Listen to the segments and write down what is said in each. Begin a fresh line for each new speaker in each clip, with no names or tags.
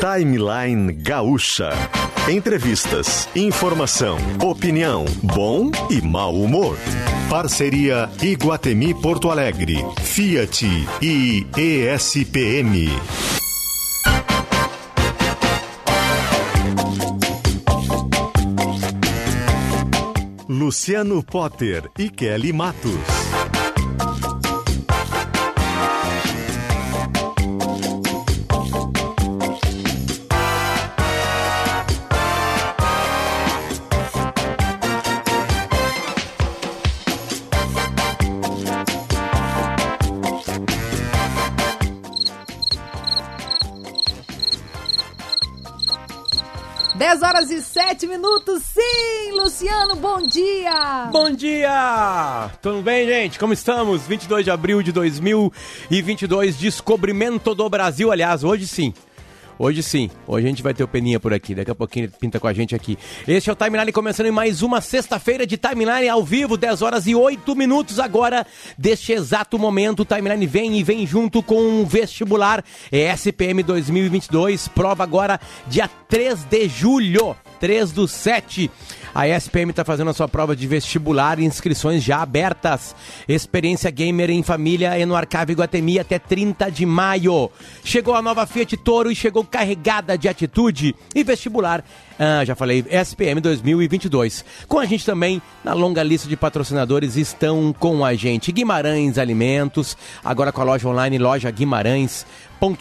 Timeline Gaúcha. Entrevistas, informação, opinião, bom e mau humor. Parceria Iguatemi Porto Alegre, Fiat e ESPM. Luciano Potter e Kelly Matos.
Horas e 7 minutos, sim! Luciano, bom dia!
Bom dia! Tudo bem, gente? Como estamos? 22 de abril de 2022, descobrimento do Brasil. Aliás, hoje sim, Hoje sim, hoje a gente vai ter o Peninha por aqui, daqui a pouquinho ele pinta com a gente aqui. Este é o Timeline começando em mais uma sexta-feira de Timeline ao vivo, 10 horas e 8 minutos agora, deste exato momento. O Timeline vem e vem junto com o vestibular ESPM 2022, prova agora dia 3 de julho. 3 do 7. A ESPM está fazendo a sua prova de vestibular inscrições já abertas. Experiência Gamer em Família e no Arcave Guatemi até 30 de maio. Chegou a nova Fiat Toro e chegou carregada de atitude e vestibular. Ah, já falei, SPM 2022. Com a gente também, na longa lista de patrocinadores, estão com a gente Guimarães Alimentos, agora com a loja online, loja Guimarães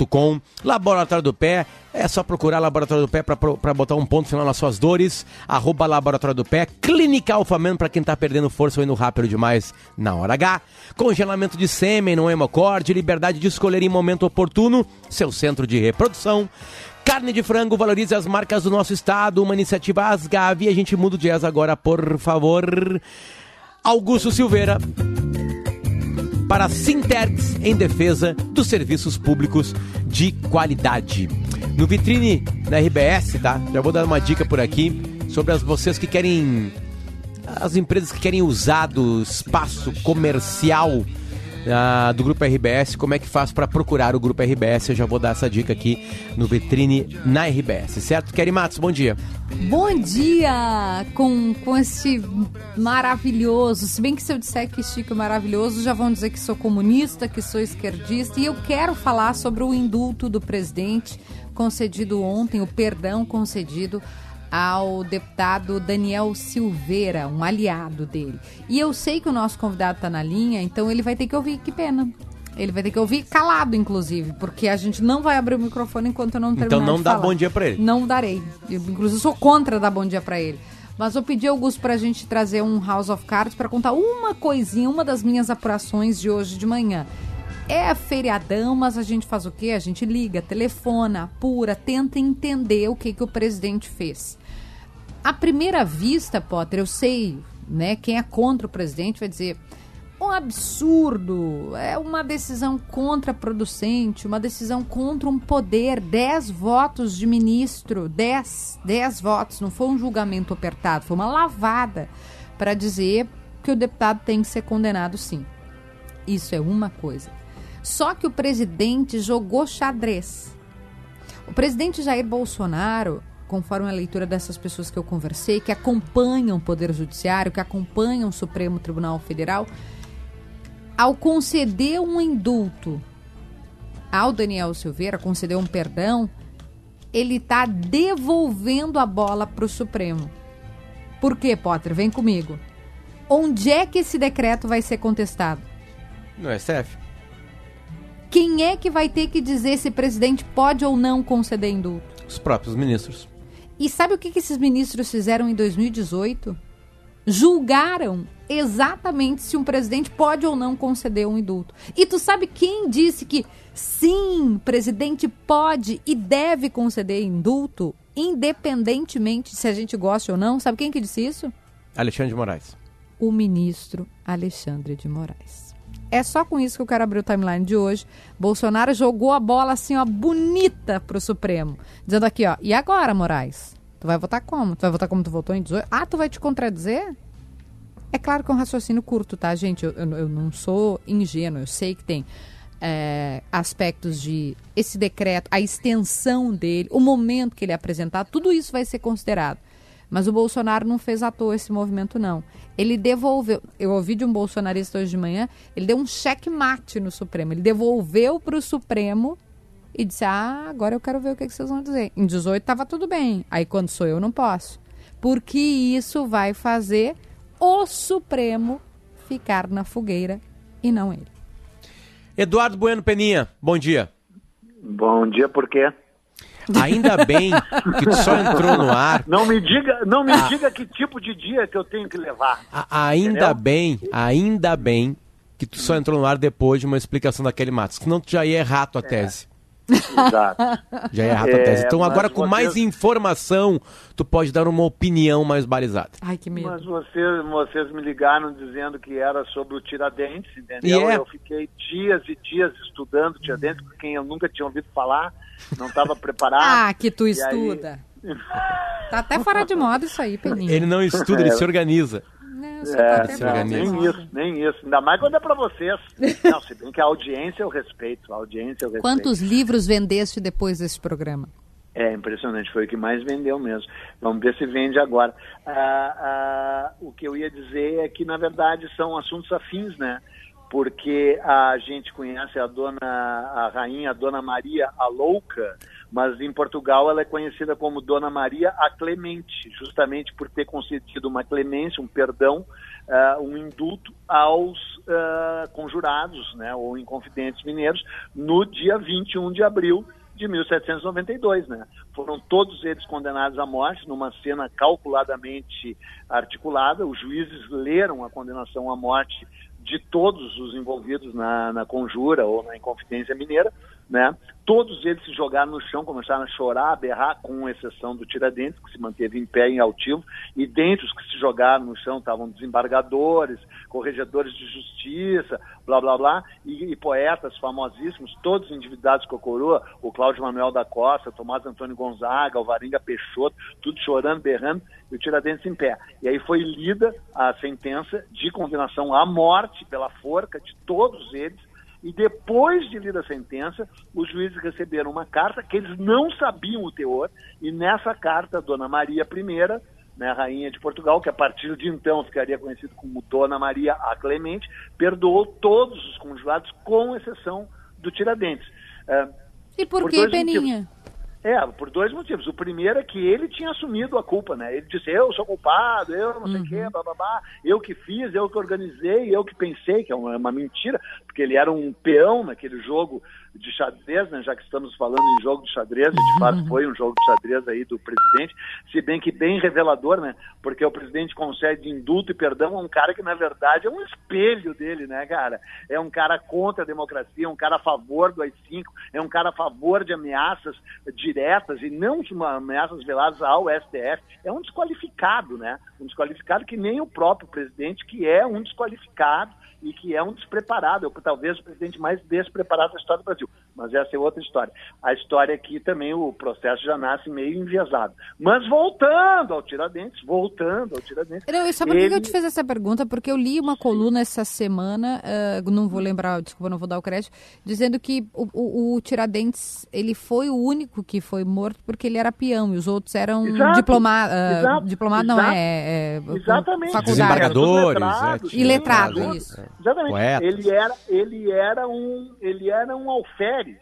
com Laboratório do Pé, é só procurar Laboratório do Pé para botar um ponto final nas suas dores. Arroba Laboratório do Pé. Clínica Alfaman para quem tá perdendo força ou indo rápido demais na hora H. Congelamento de sêmen no hemocorde. Liberdade de escolher em momento oportuno seu centro de reprodução. Carne de frango valorize as marcas do nosso estado. Uma iniciativa Asgavi. A gente muda o jazz agora, por favor. Augusto Silveira para Sintergs em defesa dos serviços públicos de qualidade. No vitrine da RBS, tá? Já vou dar uma dica por aqui sobre as vocês que querem as empresas que querem usar do espaço comercial uh, do Grupo RBS, como é que faz para procurar o Grupo RBS? Eu já vou dar essa dica aqui no Vitrine na RBS, certo? Kelly Matos, bom dia.
Bom dia com, com esse maravilhoso. Se bem que se eu disser que Chico é maravilhoso, já vão dizer que sou comunista, que sou esquerdista. E eu quero falar sobre o indulto do presidente concedido ontem, o perdão concedido ao deputado Daniel Silveira, um aliado dele. E eu sei que o nosso convidado está na linha, então ele vai ter que ouvir, que pena. Ele vai ter que ouvir calado, inclusive, porque a gente não vai abrir o microfone enquanto eu não terminar
Então não
dá
falar. bom dia para ele.
Não darei. Eu, inclusive, sou contra dar bom dia para ele. Mas eu pedi ao Augusto para a gente trazer um House of Cards para contar uma coisinha, uma das minhas apurações de hoje de manhã. É feriadão, mas a gente faz o quê? A gente liga, telefona, apura, tenta entender o que, que o presidente fez. À primeira vista, Potter, eu sei, né? Quem é contra o presidente vai dizer um absurdo, é uma decisão contraproducente, uma decisão contra um poder, 10 votos de ministro, 10, 10 votos, não foi um julgamento apertado, foi uma lavada para dizer que o deputado tem que ser condenado sim. Isso é uma coisa. Só que o presidente jogou xadrez. O presidente Jair Bolsonaro, conforme a leitura dessas pessoas que eu conversei, que acompanham o Poder Judiciário, que acompanham o Supremo Tribunal Federal, ao conceder um indulto ao Daniel Silveira, conceder um perdão, ele está devolvendo a bola para o Supremo. Por quê, Potter? Vem comigo. Onde é que esse decreto vai ser contestado?
No STF.
Quem é que vai ter que dizer se o presidente pode ou não conceder indulto?
Os próprios ministros.
E sabe o que, que esses ministros fizeram em 2018? Julgaram exatamente se um presidente pode ou não conceder um indulto. E tu sabe quem disse que sim, presidente pode e deve conceder indulto, independentemente se a gente gosta ou não? Sabe quem que disse isso?
Alexandre de Moraes.
O ministro Alexandre de Moraes. É só com isso que eu quero abrir o timeline de hoje. Bolsonaro jogou a bola assim, ó, bonita pro Supremo. Dizendo aqui, ó, e agora, Moraes? Tu vai votar como? Tu vai votar como tu votou em 18? Ah, tu vai te contradizer? É claro que é um raciocínio curto, tá, gente? Eu, eu, eu não sou ingênuo, eu sei que tem é, aspectos de esse decreto, a extensão dele, o momento que ele apresentar, tudo isso vai ser considerado. Mas o Bolsonaro não fez à toa esse movimento, não. Ele devolveu. Eu ouvi de um bolsonarista hoje de manhã, ele deu um checkmate no Supremo. Ele devolveu para o Supremo e disse: Ah, agora eu quero ver o que, que vocês vão dizer. Em 18 estava tudo bem. Aí quando sou eu, não posso. Porque isso vai fazer o Supremo ficar na fogueira e não ele.
Eduardo Bueno Peninha, bom dia.
Bom dia, por quê?
Ainda bem que tu só entrou no ar.
Não me diga, não me ah. diga que tipo de dia que eu tenho que levar.
A, ainda entendeu? bem, ainda bem que tu só entrou no ar depois de uma explicação daquele Matos, senão tu já ia errar a tua é. tese.
Exato.
Já é errado a tese. Então agora com vocês... mais informação, tu pode dar uma opinião mais balizada.
Ai, que medo.
Mas vocês, vocês me ligaram dizendo que era sobre o Tiradentes, entendeu?
É.
Eu fiquei dias e dias estudando Tiradentes, com quem eu nunca tinha ouvido falar, não estava preparado.
ah, que tu estuda. Aí... tá até fora de moda isso aí, Peninha.
Ele não estuda, ele é. se organiza.
É, não, nem isso, nem isso. Ainda mais quando é para vocês. Não, se bem que a audiência eu respeito. A audiência eu respeito.
Quantos livros vendeste depois desse programa?
É impressionante, foi o que mais vendeu mesmo. Vamos ver se vende agora. Ah, ah, o que eu ia dizer é que, na verdade, são assuntos afins, né? Porque a gente conhece a dona, a rainha, a dona Maria a Louca, mas em Portugal ela é conhecida como Dona Maria a Clemente, justamente por ter concedido uma clemência, um perdão, uh, um indulto aos uh, conjurados, né, ou inconfidentes mineiros, no dia 21 de abril de 1792, né? Foram todos eles condenados à morte numa cena calculadamente articulada. Os juízes leram a condenação à morte de todos os envolvidos na, na conjura ou na inconfidência mineira, né? Todos eles se jogaram no chão, começaram a chorar, a berrar, com exceção do Tiradentes, que se manteve em pé em altivo, e dentre os que se jogaram no chão estavam desembargadores, corregedores de justiça, blá blá blá, e, e poetas famosíssimos, todos endividados com a coroa, o Cláudio Manuel da Costa, Tomás Antônio Gonzaga, o Varinga Peixoto, tudo chorando, berrando, e o Tiradentes em pé. E aí foi lida a sentença de condenação à morte pela forca de todos eles, e depois de lida a sentença, os juízes receberam uma carta que eles não sabiam o teor, e nessa carta, Dona Maria I, né, rainha de Portugal, que a partir de então ficaria conhecida como Dona Maria a Clemente, perdoou todos os conjurados, com exceção do Tiradentes.
É, e por, por que, Peninha? Motivos.
É, por dois motivos. O primeiro é que ele tinha assumido a culpa, né? Ele disse, eu sou culpado, eu não sei o uhum. quê, blá, blá, blá, eu que fiz, eu que organizei, eu que pensei, que é uma, uma mentira, porque ele era um peão naquele jogo de xadrez, né, já que estamos falando em jogo de xadrez, e de fato foi um jogo de xadrez aí do presidente, se bem que bem revelador, né, porque o presidente concede indulto e perdão a um cara que na verdade é um espelho dele, né, cara? É um cara contra a democracia, é um cara a favor do AI-5, é um cara a favor de ameaças diretas e não de ameaças veladas ao STF, é um desqualificado, né? Um desqualificado que nem o próprio presidente, que é um desqualificado, e que é um despreparado, é talvez o presidente mais despreparado da história do Brasil. Mas essa é outra história. A história aqui também, o processo já nasce meio enviesado. Mas voltando ao Tiradentes, voltando ao Tiradentes.
Não, sabe ele... por que eu te fiz essa pergunta? Porque eu li uma coluna essa semana, uh, não vou lembrar, desculpa, não vou dar o crédito, dizendo que o, o, o, Tiradentes, ele foi o único que foi morto porque ele era peão e os outros eram diplomados. Uh, diplomado não, é, é
Exatamente.
faculdade.
Desembargadores.
É, e letrado, isso.
Exatamente. Poetas. Ele era, ele era um, ele era um alferes.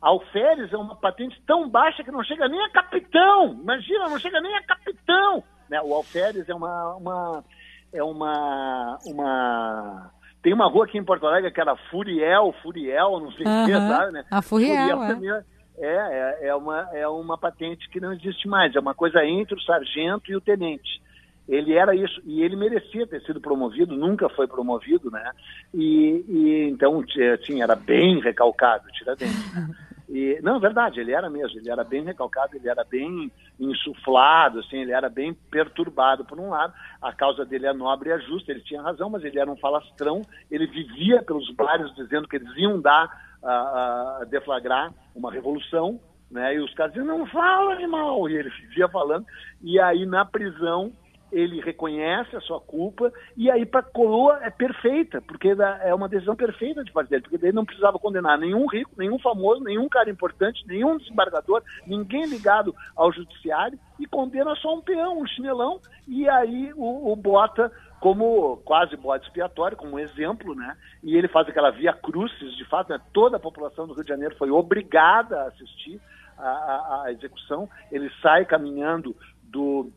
Alferes é uma patente tão baixa que não chega nem a capitão. Imagina, não chega nem a capitão. Né? O alferes é uma, uma é uma, uma tem uma rua aqui em Porto Alegre que era Furiel, Furiel, não sei o
uhum.
que, sabe, né?
A Furiel, Furiel
é. É, é, é, uma, é uma patente que não existe mais, é uma coisa entre o sargento e o tenente ele era isso e ele merecia ter sido promovido, nunca foi promovido, né? E, e então assim era bem recalcado, Tiradentes. Né? E não, é verdade, ele era mesmo, ele era bem recalcado, ele era bem insuflado, assim, ele era bem perturbado por um lado. A causa dele é nobre e é justa, ele tinha razão, mas ele era um falastrão, ele vivia pelos bares dizendo que eles iam dar a, a deflagrar uma revolução, né? E os caras diziam, não fala, animal! E ele vivia falando. E aí, na prisão, ele reconhece a sua culpa e aí para coroa é perfeita, porque é uma decisão perfeita de parte dele, porque ele não precisava condenar nenhum rico, nenhum famoso, nenhum cara importante, nenhum desembargador, ninguém ligado ao judiciário e condena só um peão, um chinelão e aí o, o bota como quase bode expiatório, como um exemplo, né? E ele faz aquela via crucis, de fato, né? toda a população do Rio de Janeiro foi obrigada a assistir a execução. Ele sai caminhando do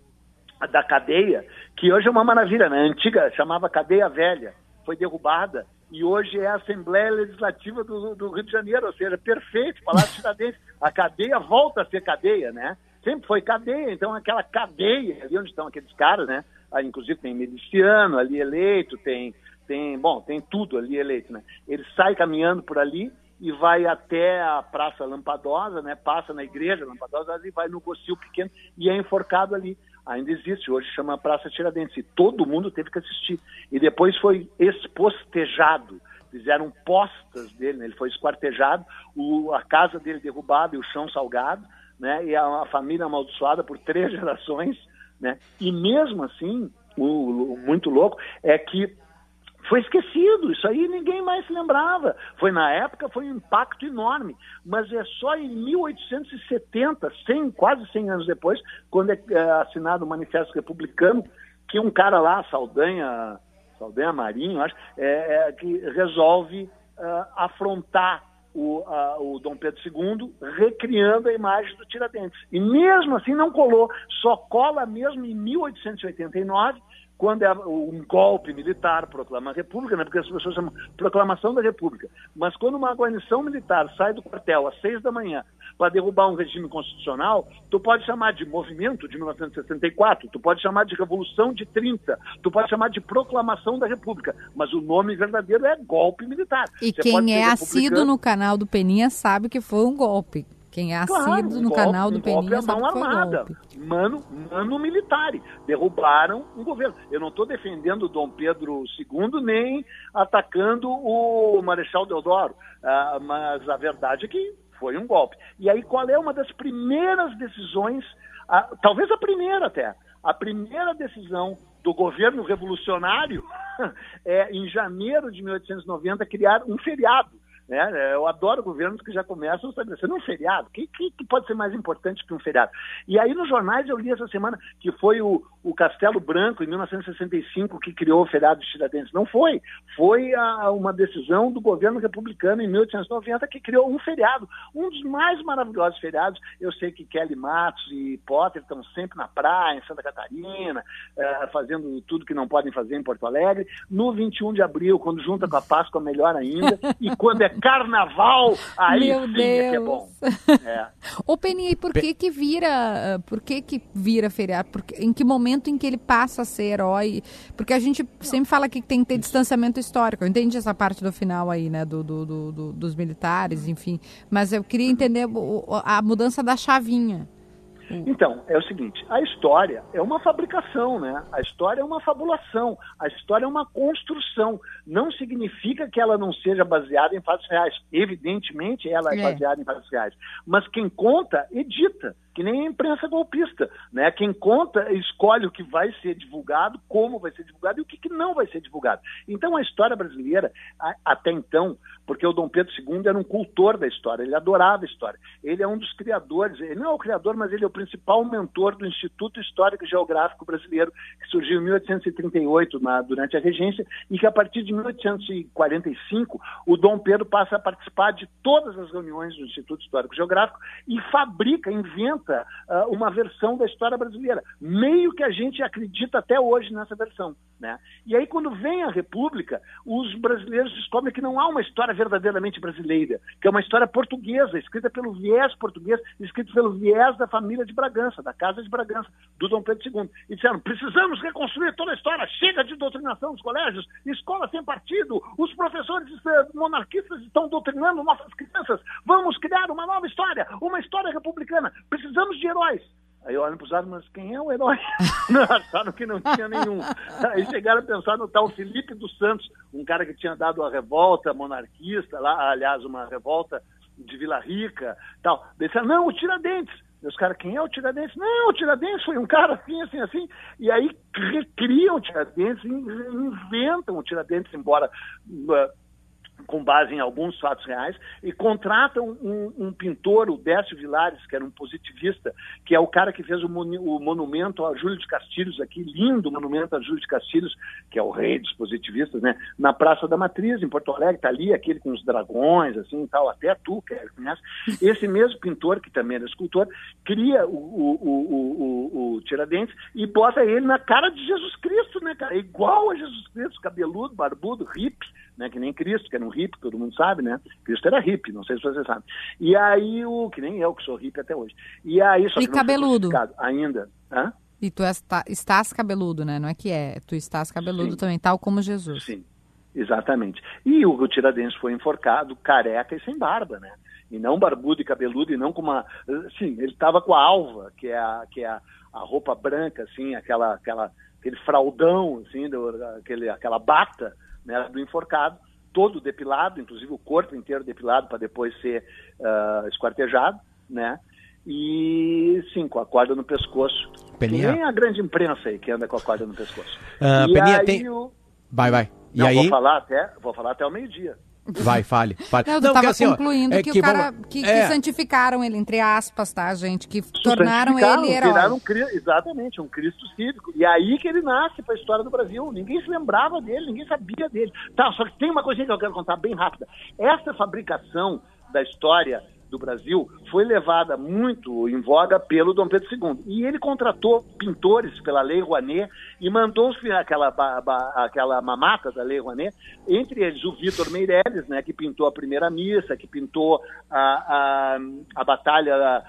da cadeia, que hoje é uma maravilha, né? A antiga chamava cadeia velha, foi derrubada e hoje é a Assembleia Legislativa do, do Rio de Janeiro, ou seja, perfeito, Palácio Tiradentes. A cadeia volta a ser cadeia, né? Sempre foi cadeia, então aquela cadeia ali onde estão aqueles caras, né? Ah, inclusive tem miliciano ali eleito, tem, tem, bom, tem tudo ali eleito, né? Ele sai caminhando por ali e vai até a Praça Lampadosa, né? Passa na igreja Lampadosa e vai no Gocil Pequeno e é enforcado ali ainda existe, hoje chama Praça Tiradentes, e todo mundo teve que assistir. E depois foi expostejado, fizeram postas dele, né? ele foi esquartejado, o, a casa dele derrubada e o chão salgado, né? e a, a família amaldiçoada por três gerações, né? e mesmo assim, o, o muito louco é que foi esquecido, isso aí ninguém mais se lembrava. Foi na época, foi um impacto enorme, mas é só em 1870, 100, quase 100 anos depois, quando é, é assinado o Manifesto Republicano, que um cara lá, Saldanha, Saldanha Marinho, acho, é, é que resolve uh, afrontar o, o, Dom Pedro II, recriando a imagem do Tiradentes. E mesmo assim não colou, só cola mesmo em 1889, quando é um golpe militar proclama a República, né, porque as pessoas chamam proclamação da República, mas quando uma guarnição militar sai do quartel às seis da manhã para derrubar um regime constitucional, tu pode chamar de movimento de 1964, tu pode chamar de revolução de 30, tu pode chamar de proclamação da República, mas o nome verdadeiro é golpe militar.
E Você quem é assíduo no canal do Peninha sabe que foi um golpe. Quem é assíduo claro, um no golpe, canal do Peninha sabe que foi armada. golpe.
Mano, mano militar. Derrubaram um governo. Eu não estou defendendo Dom Pedro II nem atacando o Marechal Deodoro, uh, mas a verdade é que foi um golpe. E aí qual é uma das primeiras decisões, talvez a primeira até, a primeira decisão do governo revolucionário é, em janeiro de 1890, criar um feriado né? Eu adoro governos que já começam estabelecendo um feriado. O que, que, que, pode ser mais importante que um feriado? E aí nos jornais eu li essa semana que foi o, o Castelo Branco, em 1965, que criou o feriado de Tiradentes. Não foi. Foi a, uma decisão do governo republicano em 1890 que criou um feriado. Um dos mais maravilhosos feriados. Eu sei que Kelly Matos e Potter estão sempre na praia, em Santa Catarina, eh, fazendo tudo que não podem fazer em Porto Alegre. No 21 de abril, quando junta com a Páscoa, melhor ainda. E quando é carnaval, aí Meu sim Deus. é que é bom. É.
Ô Peninha, e por que que vira, por que que vira feriado? Porque, em que momento em que ele passa a ser herói? Porque a gente sempre fala que tem que ter distanciamento histórico. Eu entendi essa parte do final aí, né, do, do, do, do dos militares, enfim. Mas eu queria entender a mudança da chavinha.
Então, é o seguinte, a história é uma fabricação, né? A história é uma fabulação, a história é uma construção. Não significa que ela não seja baseada em fatos reais. Evidentemente, ela é, é. baseada em fatos reais. Mas quem conta, edita que nem a imprensa golpista, né? Quem conta escolhe o que vai ser divulgado, como vai ser divulgado e o que, que não vai ser divulgado. Então a história brasileira, até então, porque o Dom Pedro II era um cultor da história, ele adorava a história. Ele é um dos criadores, ele não é o criador, mas ele é o principal mentor do Instituto Histórico e Geográfico Brasileiro, que surgiu em 1838, na, durante a regência, e que a partir de 1845 o Dom Pedro passa a participar de todas as reuniões do Instituto Histórico e Geográfico e fabrica, inventa uh, uma versão da história brasileira. Meio que a gente acredita até hoje nessa versão. Né? E aí, quando vem a República, os brasileiros descobrem que não há uma história verdadeiramente brasileira, que é uma história portuguesa, escrita pelo viés português, escrita pelo viés da família de Bragança, da Casa de Bragança, do Dom Pedro II. E disseram: precisamos reconstruir toda a história, chega de doutrinação dos colégios, escola sem partido, os professores monarquistas estão doutrinando nossas crianças, vamos criar uma nova história, uma história republicana. Precisamos precisamos de heróis. Aí olham para os lados, mas quem é o herói? não, acharam que não tinha nenhum. Aí chegaram a pensar no tal Felipe dos Santos, um cara que tinha dado a revolta monarquista, lá, aliás, uma revolta de Vila Rica, tal. Disseram, não, o Tiradentes. Os caras, quem é o Tiradentes? Não, o Tiradentes foi um cara assim, assim, assim. E aí recriam o Tiradentes, inventam o Tiradentes, embora uh, com base em alguns fatos reais, e contratam um, um, pintor, o Décio Vilares, que era um positivista, que é o cara que fez o, o, monumento a Júlio de Castilhos, aqui, lindo monumento a Júlio de Castilhos, que é o rei dos positivistas, né? Na Praça da Matriz, em Porto Alegre, tá ali, aquele com os dragões, assim e tal, até tu, que conhece. Esse mesmo pintor, que também era escultor, cria o, o, o Tiradentes e bota ele na cara de Jesus Cristo, né, cara? É igual a Jesus Cristo, cabeludo, barbudo, hippie, né? Que nem Cristo, que era um hippie, todo mundo sabe, né? Cristo era hippie, não sei se você sabe. E aí, o que nem eu, que sou hippie até hoje. E aí, só
e cabeludo.
ainda. Hã?
E tu está, estás cabeludo, né? Não é que é, tu estás cabeludo
Sim.
também, tal como Jesus.
Sim, exatamente. E o Tiradentes foi enforcado careca e sem barba, né? E não barbudo e cabeludo, e não com uma. Sim, ele estava com a alva, que é a, que é a, a roupa branca, assim, aquela, aquela, aquele fraldão, assim, do, aquele, aquela bata né, do enforcado, todo depilado, inclusive o corpo inteiro depilado para depois ser uh, esquartejado, né? E sim, com a corda no pescoço.
Peninha.
Que nem a grande imprensa aí que anda com a corda no pescoço.
Uh,
e
Peninha,
aí
tem...
o...
Vai, vai. E
Não,
aí?
Vou falar até, vou falar até o meio-dia.
Vai, fale. fale.
Não, eu
Não,
tava
porque assim, ó,
concluindo
é
que,
que
o cara
vamos-
que,
é.
que santificaram ele, entre aspas, tá, gente? Que tornaram ele herói.
viraram um exatamente, um Cristo cívico. E aí que ele nasce para a história do Brasil. Ninguém se lembrava dele, ninguém sabia dele. Tá, só que tem uma coisinha que eu quero contar bem rápida. Essa fabricação da história do Brasil foi levada muito em voga pelo Dom Pedro II. E ele contratou pintores pela Lei Rouanet e mandou aquela, aquela mamata da Lei Rouanet, entre eles o Vitor Meirelles, né, que pintou a primeira missa, que pintou a, a, a Batalha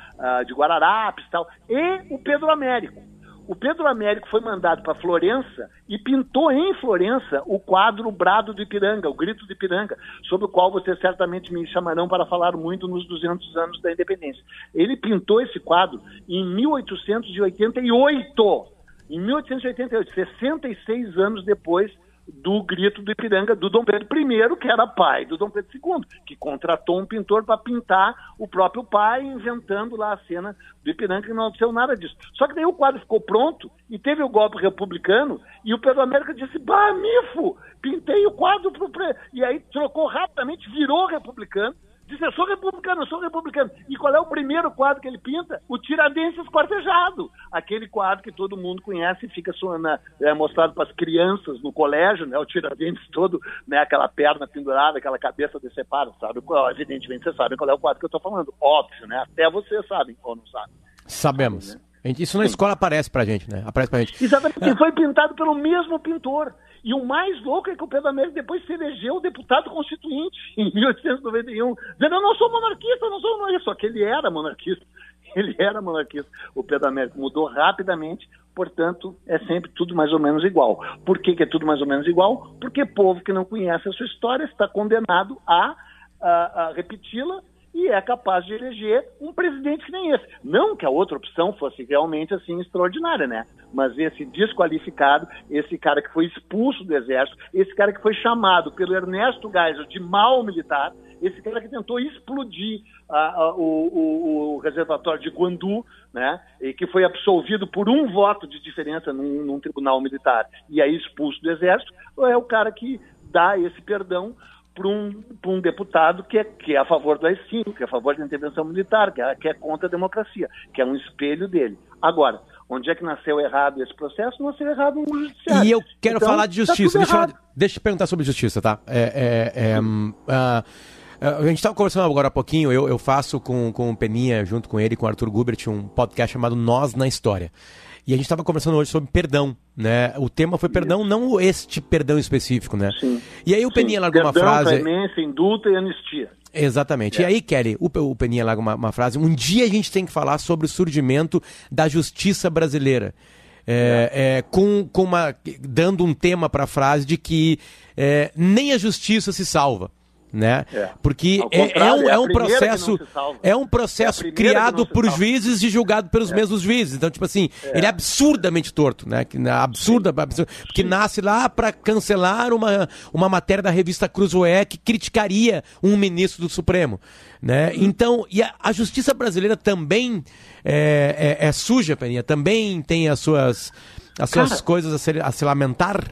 de Guararapes tal, e o Pedro Américo. O Pedro Américo foi mandado para Florença e pintou em Florença o quadro Brado do Ipiranga, o Grito do Ipiranga, sobre o qual vocês certamente me chamarão para falar muito nos 200 anos da independência. Ele pintou esse quadro em 1888. Em 1888, 66 anos depois do Grito do Ipiranga do Dom Pedro I, que era pai do Dom Pedro II, que contratou um pintor para pintar o próprio pai, inventando lá a cena do Ipiranga, que não aconteceu nada disso. Só que daí o quadro ficou pronto e teve o golpe republicano e o Pedro América disse, bah, mifo, pintei o quadro pro... pre-" E aí trocou rapidamente, virou republicano, Diz, eu sou republicano, eu sou republicano. E qual é o primeiro quadro que ele pinta? O Tiradentes Quartejado. Aquele quadro que todo mundo conhece e fica na- é, mostrado para as crianças no colégio, né? O Tiradentes todo, né? Aquela perna pendurada, aquela cabeça decepada, sabe? Evidentemente vocês sabem qual é o quadro que eu estou falando. Óbvio, né? Até vocês sabem ou não sabem.
Sabemos.
né?
Isso na escola aparece pra gente, né? Aparece pra gente.
Exatamente. E foi pintado pelo mesmo pintor. E o mais louco é que o Pedro Américo depois se elegeu deputado constituinte em 1891, dizendo: Eu não sou monarquista, não sou monarquista. Só que ele era monarquista. Ele era monarquista. O Pedro Américo mudou rapidamente, portanto, é sempre tudo mais ou menos igual. Por que, que é tudo mais ou menos igual? Porque povo que não conhece a sua história está condenado a, a- a repeti-la e é capaz de eleger um presidente que nem esse. Não que a outra opção fosse realmente assim extraordinária, né? Mas esse desqualificado, esse cara que foi expulso do exército, esse cara que foi chamado pelo Ernesto Geisel de mau militar, esse cara que tentou explodir ah, ah, o, o- o reservatório de Guandu, né? E que foi absolvido por um voto de diferença num, num tribunal militar e aí expulso do exército, é o cara que dá esse perdão para um, um deputado que é, que é a favor do AI-5, que é a favor da intervenção militar, que é, que é contra a democracia, que é um espelho dele. Agora, onde é que nasceu errado esse processo? Nasceu errado no judiciário.
E eu quero
Então,
falar de
tá
justiça.
tudo
deixa, eu, deixa eu perguntar sobre justiça, tá? É, é, é, hum, ah, a gente estava conversando agora há pouquinho, eu, eu faço com, com o Peninha, junto com ele, com o Arthur Gubert, um podcast chamado Nós na História. E a gente estava conversando hoje sobre perdão, né? O tema foi perdão, não este perdão específico, né?
Sim.
E aí o Peninha
Sim,
largou uma
perdão,
frase...
clemência, indulto e anistia.
Exatamente. E aí, Kelly, o, o Peninha larga uma, uma frase. Um dia a gente tem que falar sobre o surgimento da justiça brasileira. É, é, com, com uma, dando um tema para a frase de que é, nem a justiça se salva. Né?
É.
Porque é, é um,
é
é
a
um processo é um
É
processo criado por juízes e julgado pelos mesmos juízes. Então, tipo assim, ele é absurdamente torto, né? Que, absurda, absurda porque nasce lá para cancelar uma, uma matéria da revista Cruzoé que criticaria um ministro do Supremo, né? Então, e a, a justiça brasileira também é, é- é suja, Peninha, também tem as suas as suas
Cara.
coisas a se, a se lamentar.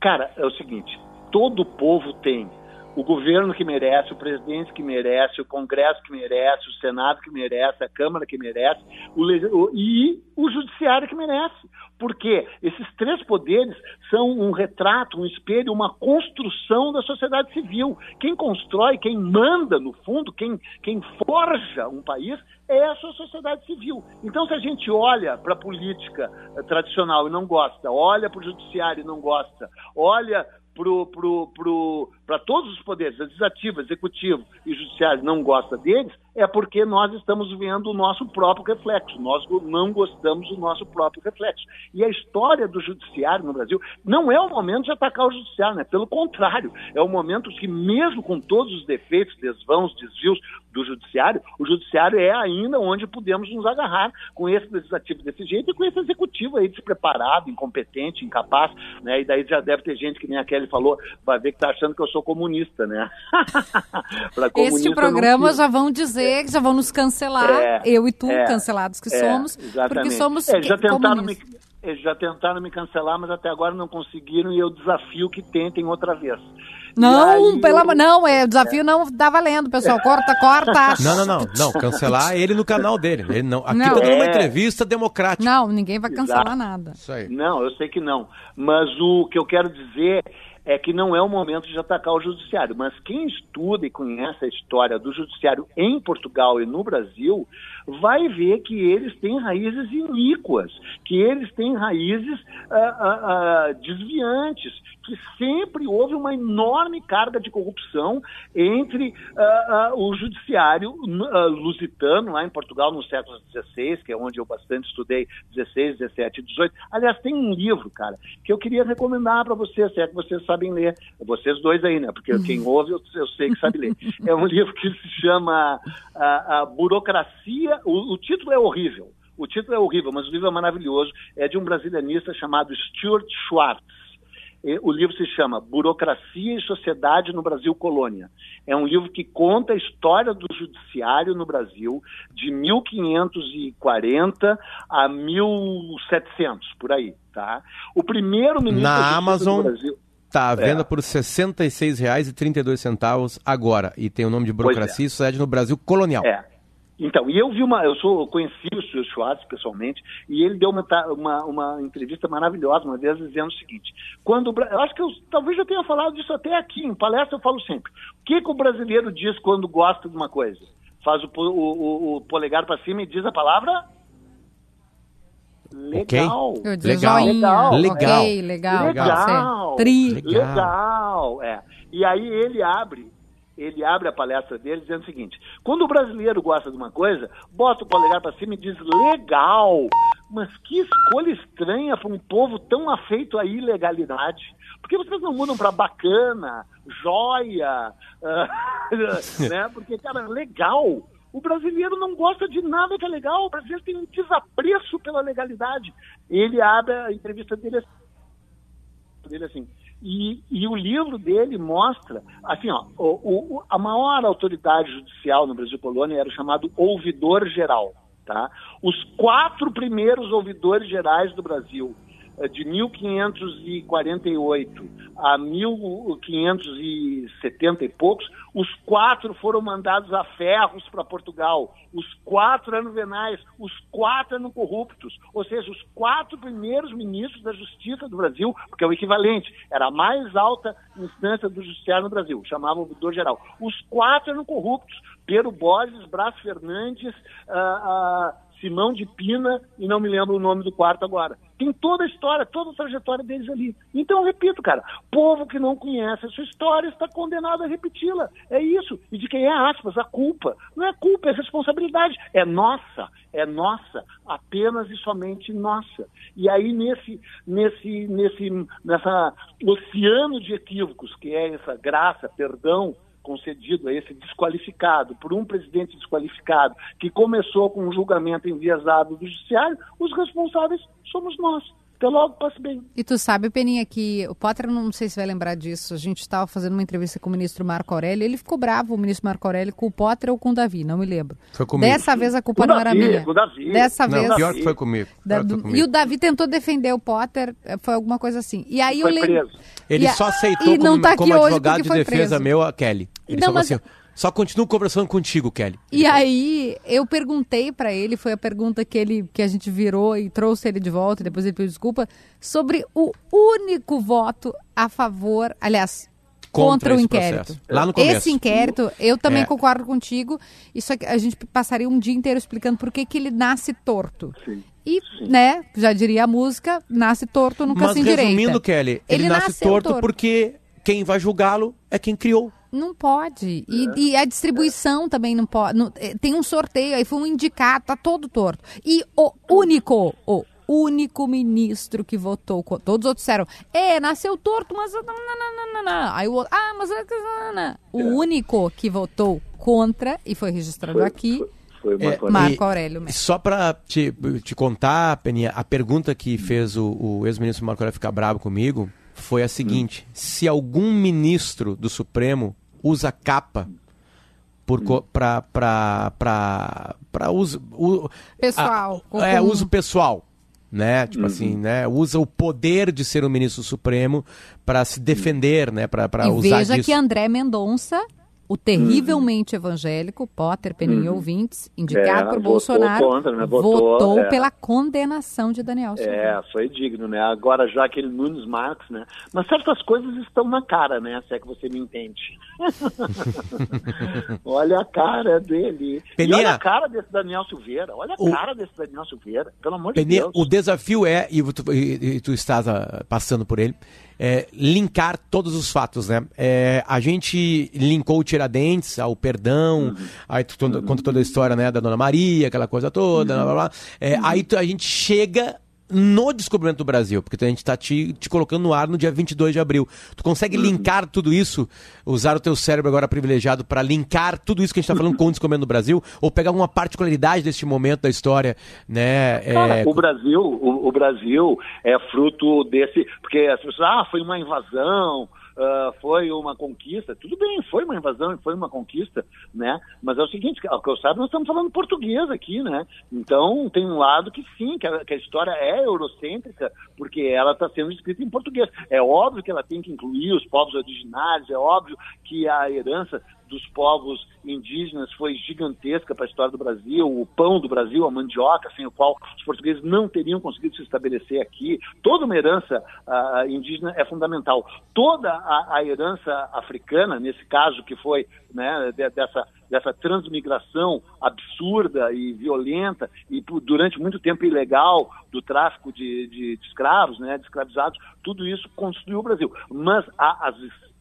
Cara, é o seguinte: todo povo tem o governo que merece, o presidente que merece, o Congresso que merece, o Senado que merece, a Câmara que merece, o, e o Judiciário que merece. Porque esses três poderes são um retrato, um espelho, uma construção da sociedade civil. Quem constrói, quem manda, no fundo, quem, quem forja um país é a sua sociedade civil. Então, se a gente olha para a política eh, tradicional e não gosta, olha para o judiciário e não gosta, olha para todos os poderes, legislativo, executivo e judiciário não gosta deles, é porque nós estamos vendo o nosso próprio reflexo. Nós não gostamos do nosso próprio reflexo. E a história do judiciário no Brasil não é o momento de atacar o judiciário, né? Pelo contrário, é o momento que, mesmo com todos os defeitos, desvãos, desvios do judiciário, o judiciário é ainda onde podemos nos agarrar com esse legislativo desse jeito e com esse executivo aí despreparado, incompetente, incapaz, né? E daí já deve ter gente que nem a Kelly falou, vai ver que tá achando que eu sou comunista, né? Pra comunista
Este programa já vão dizer, já vão nos cancelar,
É,
eu e tu,
é,
cancelados que
É,
somos, porque
exatamente.
somos
É, já tentaram me,
comunistas.
Eles já tentaram me cancelar, mas até agora não conseguiram e eu desafio que tentem outra vez.
Não,
aí
amor, não, é, o desafio não tá valendo, pessoal. Corta, corta.
Não, não, não, não, cancelar ele no canal dele. Ele não, aqui
Não.
tá dando uma
É.
entrevista democrática.
Não, ninguém vai cancelar
Exato.
nada.
Isso aí.
Não, eu sei que não. Mas o que eu quero dizer é que não é o momento de atacar o judiciário. Mas quem estuda e conhece a história do judiciário em Portugal e no Brasil vai ver que eles têm raízes iníquas, que eles têm raízes ah, ah, ah, desviantes, que sempre houve uma enorme carga de corrupção entre ah, ah, o judiciário ah, lusitano, lá em Portugal, no século XVI, que é onde eu bastante estudei, 16, 17 e 18. Aliás, tem um livro, cara, que eu queria recomendar para vocês, se é que vocês sabem ler. Vocês dois aí, né? Porque quem ouve, eu, eu sei que sabe ler. É um livro que se chama a Burocracia. O, o título é horrível. O título é horrível, mas o livro é maravilhoso. É de um brasilianista chamado Stuart Schwartz. O livro se chama Burocracia e Sociedade no Brasil Colônia. É um livro que conta a história do judiciário no Brasil de 1540 a 1700, por aí, tá? O primeiro ministro
Na Amazon,
do Brasil...
Tá à venda
É.
por R$ 66,32 agora. E tem o nome de Burocracia e Sociedade no Brasil Colonial.
É. Então, e eu vi uma, eu sou, eu conheci o Sr. Schwartz pessoalmente, e ele deu uma, uma, uma entrevista maravilhosa uma vez dizendo o seguinte: quando eu acho que eu talvez já tenha falado disso até aqui, em palestra eu falo sempre. O que, que o brasileiro diz quando gosta de uma coisa? Faz o, o, o- o polegar para cima e diz a palavra legal.
Eu dizer
Legal.
Legal.
Legal.
Legal.
Legal.
Legal.
Legal, é. E aí ele abre, ele abre a palestra dele dizendo o seguinte: quando o brasileiro gosta de uma coisa, bota o polegar para cima e diz legal. Mas que escolha estranha para um povo tão afeito à ilegalidade. Por que vocês não mudam para bacana, joia, né? Porque, cara, legal. O brasileiro não gosta de nada que é legal. O brasileiro tem um desapreço pela legalidade. Ele abre a entrevista dele assim dele assim. E, e o livro dele mostra, assim, ó, o, o- a maior autoridade judicial no Brasil Colônia era o chamado ouvidor geral, tá? Os quatro primeiros ouvidores gerais do Brasil, de 1548 a 1570 e poucos, os quatro foram mandados a ferros para Portugal. Os quatro eram venais, os quatro eram corruptos. Ou seja, os quatro primeiros ministros da Justiça do Brasil, porque é o equivalente, era a mais alta instância do judiciário no Brasil, chamava o ouvidor geral. Os quatro eram corruptos. Pedro Borges, Brás Fernandes, ah, ah, Simão de Pina e não me lembro o nome do quarto agora. Tem toda a história, toda a trajetória deles ali. Então, eu repito, cara, povo que não conhece a sua história está condenado a repeti-la. É isso. E de quem é, aspas, a culpa. Não é culpa, é responsabilidade. É nossa, é nossa, apenas e somente nossa. E aí, nesse, nesse, nesse, nessa oceano de equívocos, que é essa graça, perdão, concedido a esse desqualificado, por um presidente desqualificado, que começou com um julgamento enviesado do judiciário, os responsáveis somos nós. Até logo, passe bem.
E tu sabe, Peninha, que o Potter, não sei se vai lembrar disso, a gente estava fazendo uma entrevista com o ministro Marco Aurélio, ele ficou bravo, o ministro Marco Aurélio, com o Potter ou com o Davi, não me lembro.
Foi comigo.
Dessa vez a culpa não
Davi,
era minha.
com o Davi.
Dessa
Não,
vez...
pior que foi comigo.
Da-
Pior que foi comigo.
e o Davi tentou defender o Potter, eh, foi alguma coisa assim. E aí eu
Foi
lembro...
preso.
Ele
E
só aceitou
e não
como,
tá aqui
como advogado de defesa
preso.
meu, a Kelly. Ele
Não,
falou
mas-
assim, só continuo conversando contigo, Kelly.
E aí, eu perguntei pra ele, foi a pergunta que ele que a gente virou e trouxe ele de volta, e depois ele pediu desculpa, sobre o único voto a favor, aliás,
Contra
contra, o inquérito.
processo. Lá no começo.
Esse inquérito, eu também
É.
concordo contigo. Isso a gente passaria um dia inteiro explicando por que, que ele nasce torto.
Sim.
E, né, já diria a música, nasce torto, nunca
Mas
se endireita.
resumindo, Kelly, ele,
Ele
nasce
nasceu
torto,
torto.
porque quem vai julgá-lo é quem criou.
Não pode. E, e a distribuição também não pode. não- eh, tem um sorteio, aí foi um indicado, tá todo torto. E o único, o único ministro que votou, todos os outros disseram, é, nasceu torto, mas... não, não, não, não, não." Aí o outro, ah, mas... é que- não, não, não." O único que votou contra, e foi registrado
Foi-
aqui,
foi-
É,
Marco Aurélio.
Messi.
Só para te, te contar, Peninha, a pergunta que fez o, o ex-ministro Marco Aurélio ficar bravo comigo foi a seguinte: se algum ministro do Supremo usa capa para uso u-
Pessoal,
a- é uso pessoal, né? Tipo assim, né? Usa o poder de ser um ministro supremo para se defender, né? Para usar
veja
disso.
que André Mendonça, o terrivelmente evangélico, Potter, Peninha ouvintes, indicado
É,
por
votou
Bolsonaro,
contra, né? Votou, é.
pela condenação de Daniel Silveira.
É, foi digno, né? Agora já aquele Nunes Marques, né? Mas certas coisas estão na cara, né? Se é que você me entende. olha a cara dele.
Peninha.
E olha a cara desse Daniel Silveira. Olha a
O-
cara desse Daniel Silveira. Pelo amor de
Peninha,
Deus.
o desafio é, e tu, e- e tu estás ah, passando por ele, é linkar todos os fatos, né? É, a gente linkou o Tiradentes ao perdão,
Uhum.
aí tu conta toda a história né, da Dona Maria, aquela coisa toda, blá, blá, blá. É,
Uhum.
aí tu- a gente chega no descobrimento do Brasil, porque a gente está te, te colocando no ar no dia 22 de abril. Tu consegue
Uhum.
linkar tudo isso, usar o teu cérebro agora privilegiado para linkar tudo isso que a gente está falando com o descobrimento do Brasil, ou pegar uma particularidade deste momento da história, né?
Cara,
é,
o Brasil, o, o Brasil é fruto desse, porque as pessoas, ah, foi uma invasão, ah, foi uma conquista. Tudo bem, foi uma invasão e foi uma conquista, né? Mas é o seguinte, ao que eu saiba, nós estamos falando português aqui, né? Então tem um lado que sim, que a, que a história é eurocêntrica, porque ela está sendo escrita em português. É óbvio que ela tem que incluir os povos originários, é óbvio que a herança dos povos indígenas foi gigantesca para a história do Brasil, o pão do Brasil, a mandioca, sem o qual os portugueses não teriam conseguido se estabelecer aqui. Toda uma herança ah, indígena é fundamental. Toda a, a herança africana, nesse caso que foi né, de- dessa, dessa transmigração absurda e violenta e durante muito tempo ilegal do tráfico de, de- de escravos, né, de escravizados, tudo isso construiu o Brasil. Mas a- as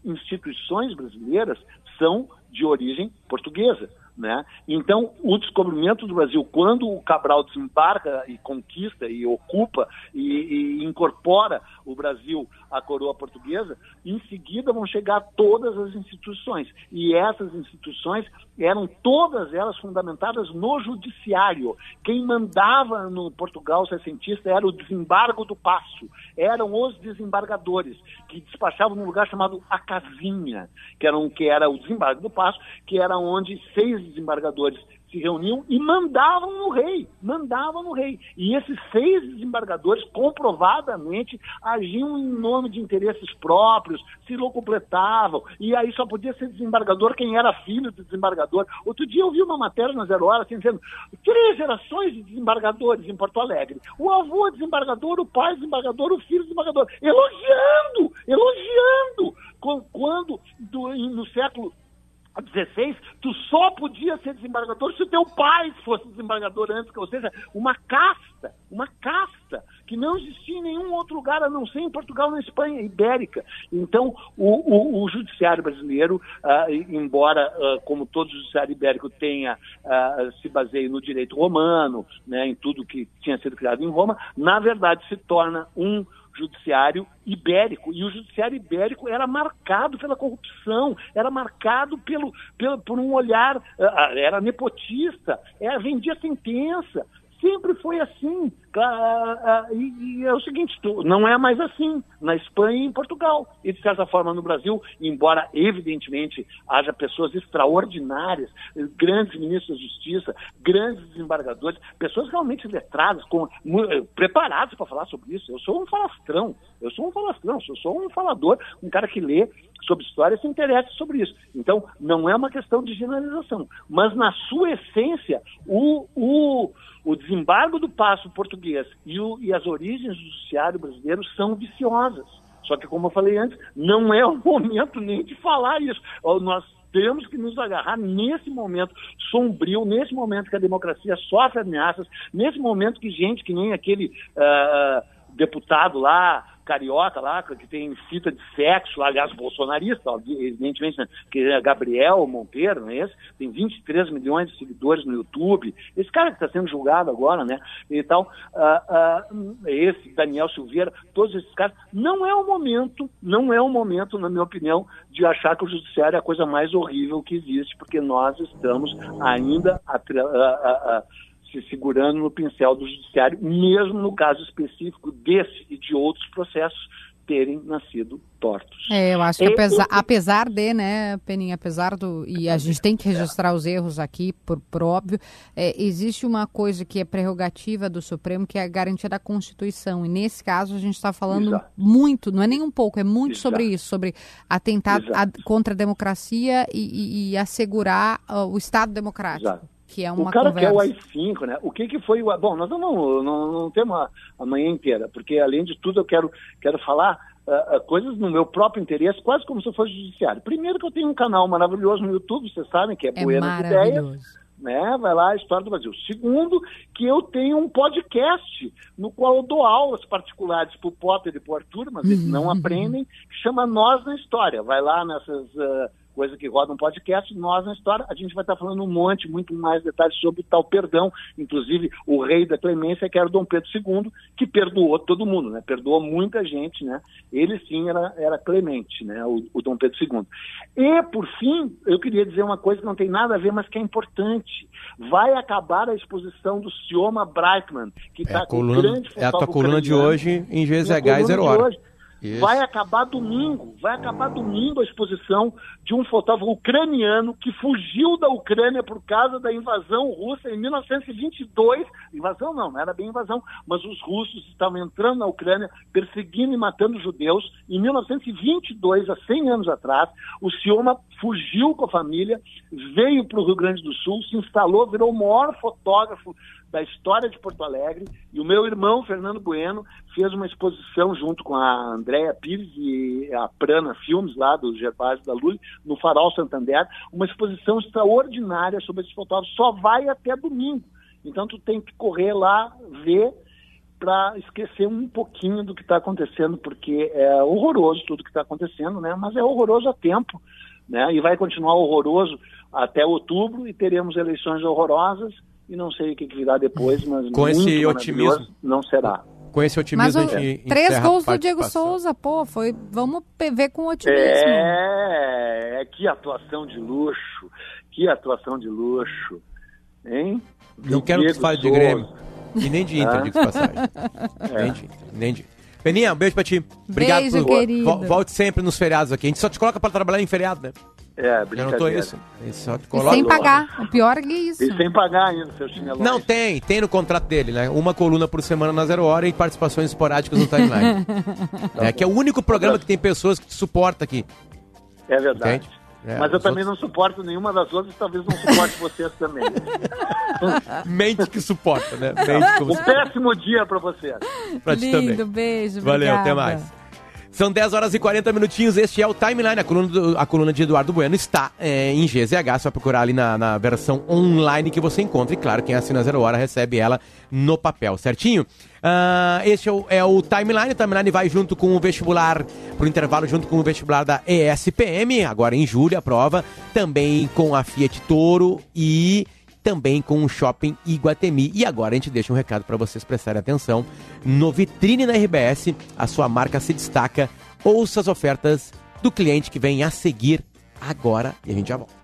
instituições brasileiras são de origem portuguesa. Né? Então, o descobrimento do Brasil, quando o Cabral desembarca e conquista e ocupa e, e incorpora o Brasil à coroa portuguesa, em seguida vão chegar todas as instituições. E essas instituições eram todas elas fundamentadas no judiciário. Quem mandava no Portugal sessentista era o desembargo do passo, eram os desembargadores, que despachavam num lugar chamado a casinha, que era, um, que era o desembargo do passo, que era onde seis desembargadores se reuniam e mandavam no rei, mandavam no rei. E esses seis desembargadores comprovadamente agiam em nome de interesses próprios, se locupletavam, e aí só podia ser desembargador quem era filho do desembargador. Outro dia eu vi uma matéria na Zero Hora assim, dizendo três gerações de desembargadores em Porto Alegre. O avô é desembargador, o pai é desembargador, o filho é desembargador. Elogiando, elogiando. Qu- Quando, do- no século 16, tu só podia ser desembargador se o teu pai fosse desembargador antes, ou seja, uma casta, uma casta que não existia em nenhum outro lugar a não ser em Portugal, na Espanha ibérica. Então, o, o- o judiciário brasileiro, ah, embora, ah, como todo judiciário ibérico tenha, ah, se baseie no direito romano, né, em tudo que tinha sido criado em Roma, na verdade se torna um judiciário ibérico. E o judiciário ibérico era marcado pela corrupção, era marcado pelo, pelo, por um olhar, ah, era nepotista, era, vendia sentença. Sempre foi assim. E, e é o seguinte, não é mais assim na Espanha e em Portugal. E, de certa forma, no Brasil, embora, evidentemente, haja pessoas extraordinárias, grandes ministros da Justiça, grandes desembargadores, pessoas realmente letradas, com, preparadas para falar sobre isso. Eu sou um falastrão, eu sou um falastrão, eu sou um falador, um cara que lê sobre história se interessa sobre isso. Então, não é uma questão de generalização. Mas, na sua essência, o, o o desembargo do passo português e, o, e as origens do judiciário brasileiro são viciosas. Só que, como eu falei antes, não é o momento nem de falar isso. Nós temos que nos agarrar nesse momento sombrio, nesse momento que a democracia sofre ameaças, nesse momento que gente que nem aquele uh, deputado lá carioca lá, que tem fita de sexo, aliás, bolsonarista, evidentemente, né, que é Gabriel Monteiro, não é esse? Tem 23 milhões de seguidores no YouTube. Esse cara que está sendo julgado agora, né? Então, uh, uh, esse, Daniel Silveira, todos esses caras, não é o momento, não é o momento, na minha opinião, de achar que o judiciário é a coisa mais horrível que existe, porque nós estamos ainda a, a, a se segurando no pincel do judiciário, mesmo no caso específico desse e de outros processos terem nascido tortos.
É, eu acho que apesar, apesar de, né, Peninha, apesar do. E a gente tem que registrar os erros aqui, por, por óbvio, é, existe uma coisa que é prerrogativa do Supremo, que é a garantia da Constituição. E nesse caso a gente está falando Exato. muito, não é nem um pouco, é muito Exato. sobre isso, sobre atentar a, contra a democracia e, e, e assegurar uh, o Estado democrático. Exato que é uma
O cara
conversa.
quer o AI-5, né? O que, que foi o... Bom, nós não, não, não, não temos a, manhã inteira, porque além de tudo eu quero, quero falar uh, uh, coisas no meu próprio interesse, quase como se eu fosse judiciário. Primeiro que eu tenho um canal maravilhoso no YouTube, vocês sabem, que é, é Buenas Ideias. Né? Vai lá, a História do Brasil. Segundo, que eu tenho um podcast no qual eu dou aulas particulares para o Potter e para o Arthur, mas eles não uhum. aprendem, que chama Nós na História. Vai lá nessas... Uh, coisa que roda um podcast, nós na história, a gente vai estar falando um monte, muito mais detalhes sobre tal perdão, inclusive o rei da clemência, que era o Dom Pedro II, que perdoou todo mundo, né? Perdoou muita gente, né? Ele sim era, era clemente, né? O, o Dom Pedro II. E, por fim, eu queria dizer uma coisa que não tem nada a ver, mas que é importante. Vai acabar a exposição do Cioma Breitman, que está é com o grande
É a tua coluna de hoje em GZH Zero Hora.
Isso. Vai acabar domingo, vai acabar domingo a exposição de um fotógrafo ucraniano que fugiu da Ucrânia por causa da invasão russa em 1922. Invasão não, não era bem invasão, mas os russos estavam entrando na Ucrânia, perseguindo e matando judeus. Em 1922, há 100 anos atrás, o Cioma fugiu com a família, veio para o Rio Grande do Sul, se instalou, virou o maior fotógrafo da história de Porto Alegre. E o meu irmão, Fernando Bueno, fez uma exposição junto com a Andréa Pires e a Prana Filmes, lá do Gervásio da Lully, no Farol Santander, uma exposição extraordinária sobre esse fotógrafo. Só vai até domingo. Então tu tem que correr lá, ver, para esquecer um pouquinho do que está acontecendo, porque é horroroso tudo que está acontecendo, né? Mas é horroroso a tempo, né? E vai continuar horroroso até outubro e teremos eleições horrorosas e não sei o que virá depois, mas
com esse otimismo
não será.
Com esse otimismo mas, a gente
Três gols do Diego Souza, pô, foi, vamos ver com otimismo.
É, é, que atuação de luxo, que atuação de luxo, hein?
Não do quero Diego que você fale de Grêmio e nem de Inter, ah. diga passagem. É. Nem de Inter, nem de Peninha, um beijo pra ti. Obrigado
beijo, por... querido.
Volte sempre nos feriados aqui. A gente só te coloca pra trabalhar em feriado, né?
É, Já notou
isso?
Só te coloca... E sem pagar. O pior é isso.
E sem pagar ainda, seu chinelo.
Não, tem. Tem no contrato dele, né? Uma coluna por semana na Zero Hora e participações esporádicas no timeline. é que é o único programa que tem pessoas que te suportam aqui.
É verdade. Entende? É, Mas eu também outros... não suporto nenhuma das outras, talvez não suporte vocês também.
Mente que suporta, né? Mente
um péssimo dia para vocês.
Pra ti Lindo, também. beijo.
Valeu, obrigada. até mais. São 10 horas e 40 minutinhos. Este é o Timeline. A coluna, do, a coluna de Eduardo Bueno está é, em GZH. Vai procurar ali na, na, versão online que você encontra. E claro, quem assina Zero Hora recebe ela no papel, certinho? Uh, este é o, é o, Timeline. O Timeline vai junto com o vestibular, pro intervalo, junto com o vestibular da ESPM. Agora em julho, a prova. Também com a Fiat Toro e também com o Shopping Iguatemi. E agora a gente deixa um recado para vocês prestarem atenção. No Vitrine na RBS, a sua marca se destaca. Ouça as ofertas do cliente que vem a seguir agora e a gente já volta.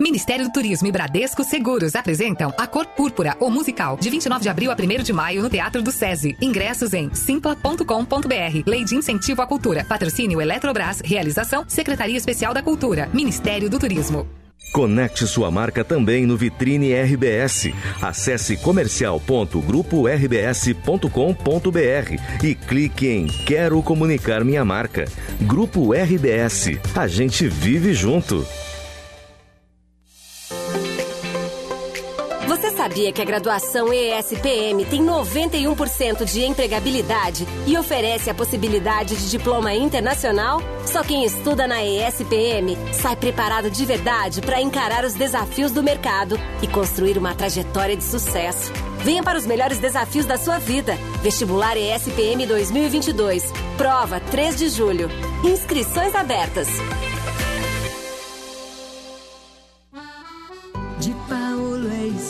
Ministério do Turismo e Bradesco Seguros apresentam A Cor Púrpura, o musical, de 29 de abril a 1 de maio no Teatro do SESI. Ingressos em simpla.com.br. Lei de Incentivo à Cultura. Patrocínio Eletrobras. Realização Secretaria Especial da Cultura. Ministério do Turismo.
Conecte sua marca também no Vitrine RBS. Acesse comercial.grupo-rbs.com.br e clique em Quero comunicar minha marca. Grupo RBS. A gente vive junto.
Sabia que a graduação ESPM tem 91% de empregabilidade e oferece a possibilidade de diploma internacional? Só quem estuda na ESPM sai preparado de verdade para encarar os desafios do mercado e construir uma trajetória de sucesso. Venha para os melhores desafios da sua vida. Vestibular ESPM 2022. Prova 3 de julho. Inscrições abertas.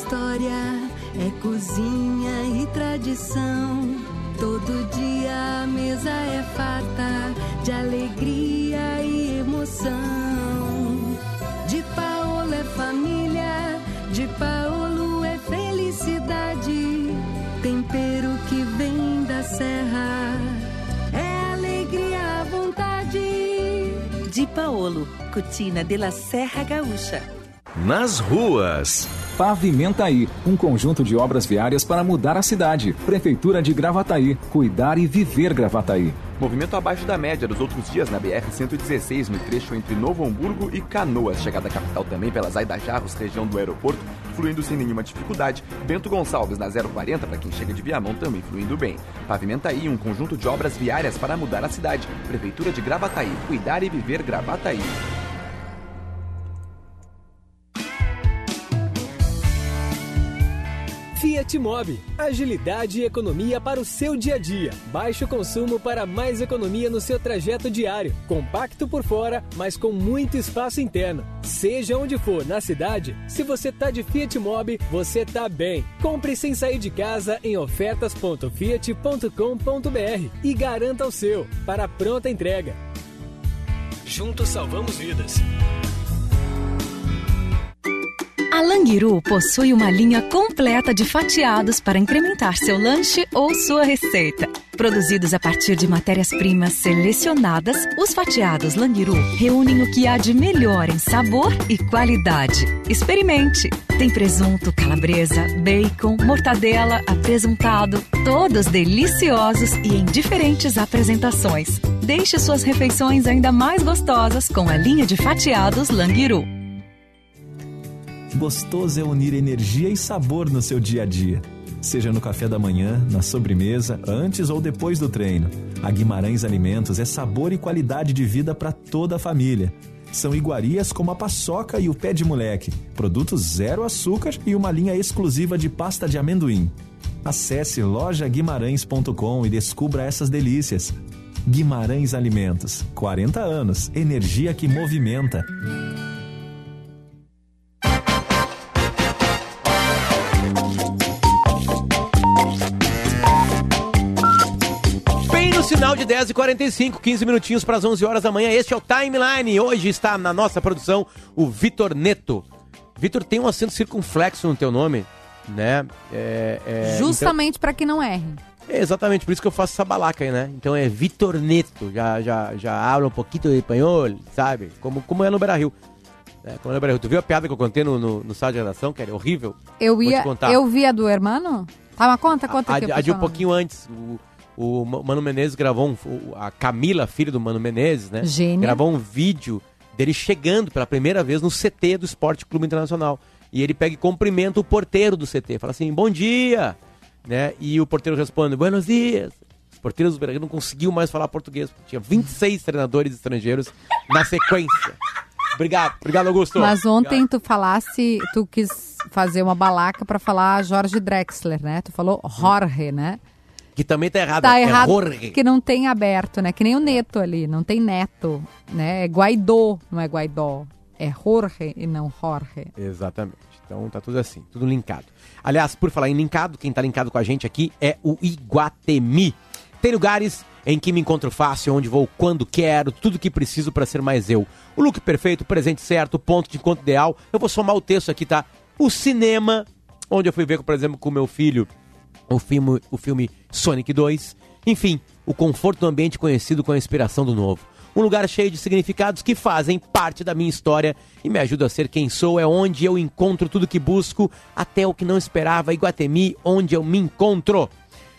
História, é cozinha e tradição. Todo dia a mesa é farta de alegria e emoção. De Paulo é família, de Paulo é felicidade. Tempero que vem da serra, é alegria à vontade.
Di Paolo, Cucina de la Serra Gaúcha.
Nas ruas.
Pavimentaí, um conjunto de obras viárias para mudar a cidade. Prefeitura de Gravataí, cuidar e viver Gravataí.
Movimento abaixo da média dos outros dias na BR-116, no trecho entre Novo Hamburgo e Canoas. Chegada à capital também pelas Aidajarros, região do aeroporto, fluindo sem nenhuma dificuldade. Bento Gonçalves na 040, para quem chega de Viamão, também fluindo bem. Pavimentaí, um conjunto de obras viárias para mudar a cidade. Prefeitura de Gravataí, cuidar e viver Gravataí.
Fiat Mobi, agilidade e economia para o seu dia a dia. Baixo consumo para mais economia no seu trajeto diário. Compacto por fora, mas com muito espaço interno. Seja onde for na cidade, se você tá de Fiat Mobi, você tá bem. Compre sem sair de casa em ofertas.fiat.com.br e garanta o seu para pronta entrega. Juntos salvamos vidas.
A Languiru possui uma linha completa de fatiados para incrementar seu lanche ou sua receita. Produzidos a partir de matérias-primas selecionadas, os fatiados Languiru reúnem o que há de melhor em sabor e qualidade. Experimente! Tem presunto, calabresa, bacon, mortadela, apresuntado, todos deliciosos e em diferentes apresentações. Deixe suas refeições ainda mais gostosas com a linha de fatiados Languiru.
Gostoso é unir energia e sabor no seu dia a dia. Seja no café da manhã, na sobremesa, antes ou depois do treino. A Guimarães Alimentos é sabor e qualidade de vida para toda a família. São iguarias como a paçoca e o pé de moleque, produtos zero açúcar e uma linha exclusiva de pasta de amendoim. Acesse lojaguimarães.com e descubra essas delícias. Guimarães Alimentos, 40 anos, energia que movimenta.
Sinal de 10h45, 15 minutinhos para as 11 horas da manhã. Este é o Timeline. Hoje está na nossa produção o Vitor Neto. Vitor, tem um acento circunflexo no teu nome, né? É, é,
Justamente para que não erre.
É exatamente, por isso que eu faço essa balaca aí, né? Então é Vitor Neto, já, já, já habla um pouquinho de espanhol, sabe? Como, como é no Beira-Rio. É, como é no Beira-Rio. Tu viu a piada que eu contei no, no, no site de redação, que era horrível?
Eu ia, eu vi a do hermano? Tá, mas conta, conta
a,
aqui.
a, a de um pouquinho antes. O, o Mano Menezes gravou um, a Camila, filha do Mano Menezes, né?
Gênia.
Gravou um vídeo dele chegando pela primeira vez no CT do Esporte Clube Internacional. E ele pega e cumprimenta o porteiro do CT. Fala assim, bom dia! Né? E o porteiro responde, buenos dias! Os porteiros do Beira-Rio não conseguiam mais falar português. porque Tinha 26 treinadores estrangeiros na sequência. Obrigado, obrigado, Augusto.
Mas ontem
Obrigado.
tu falasse, tu quis fazer uma balaca pra falar Jorge Drexler, né? Tu falou Jorge, né?
Que também tá errado.
Tá
é
errado
Jorge.
que não tem aberto, né? Que nem o Neto ali, não tem neto, né? É Guaidó, não é Guaidó. É Jorge e não Jorge.
Exatamente. Então tá tudo assim, tudo linkado. Aliás, por falar em linkado, quem tá linkado com a gente aqui é o Iguatemi. Tem lugares em que me encontro fácil, onde vou quando quero, tudo que preciso para ser mais eu. O look perfeito, o presente certo, o ponto de encontro ideal. Eu vou somar o texto aqui, tá? O cinema, onde eu fui ver, por exemplo, com meu filho o filme, o filme Sonic 2. Enfim, o conforto do ambiente conhecido com a inspiração do novo. Um lugar cheio de significados que fazem parte da minha história e me ajudam a ser quem sou. É onde eu encontro tudo que busco, até o que não esperava. Iguatemi, onde eu me encontro.